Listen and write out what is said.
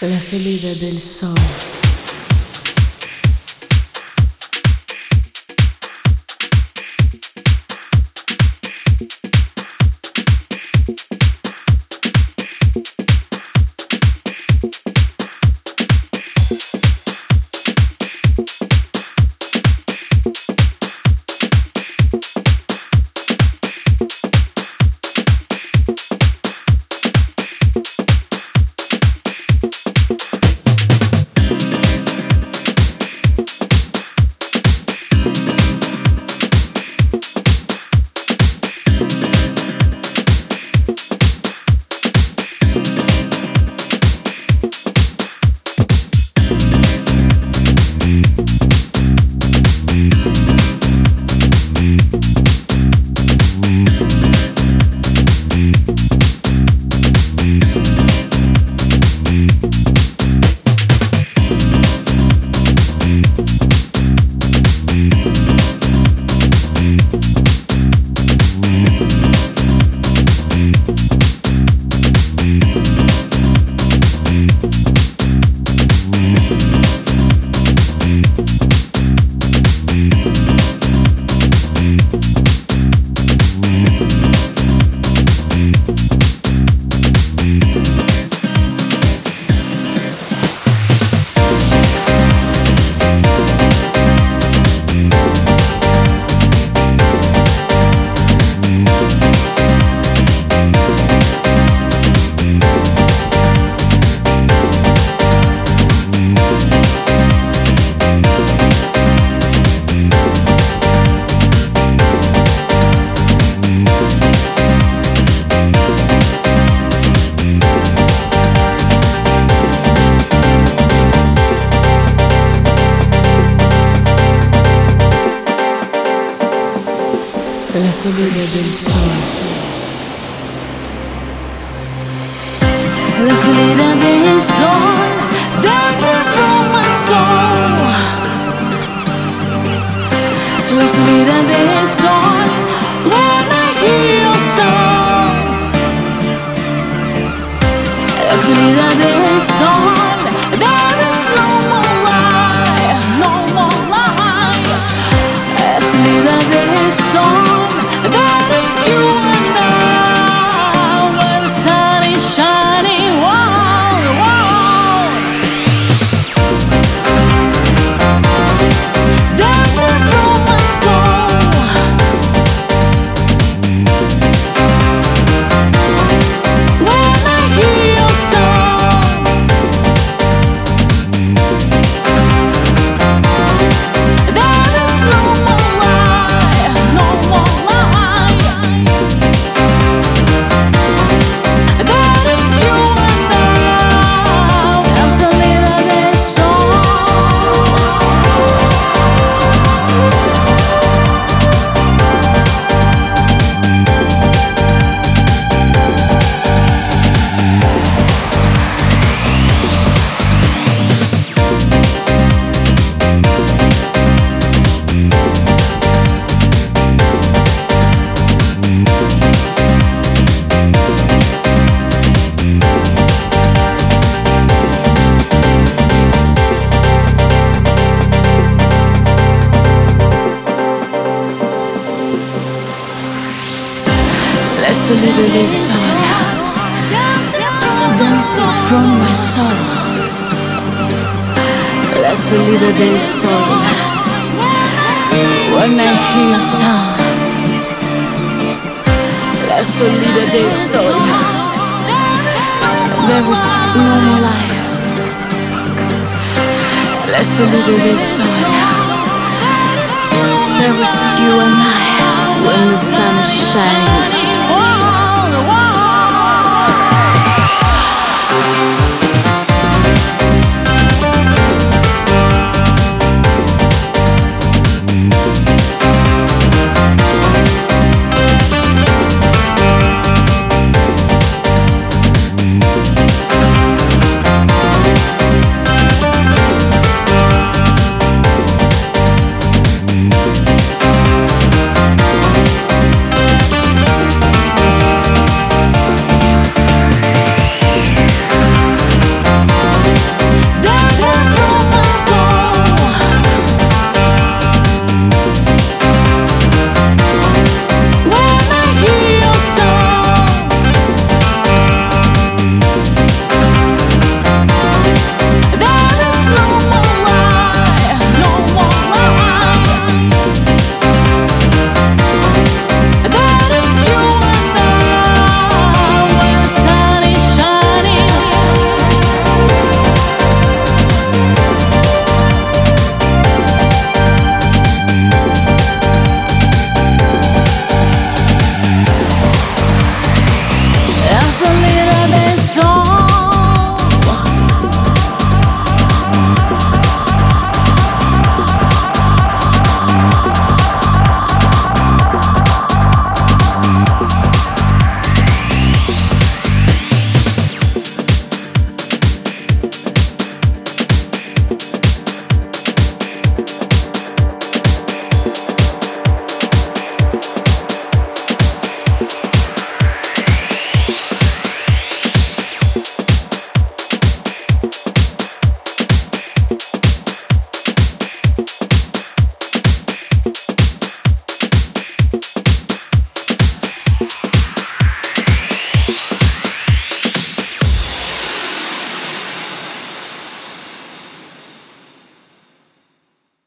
La salida del sol. La salida del sol. La salida del sol, dancing from my soul. La salida del sol, when I hear your song. La salida del sol, La salida del sol. Dancing from my soul. La salida del sol. When I hear your sound. La salida del sol. There is no more life. La salida del sol. There is you and I when the sun is shining.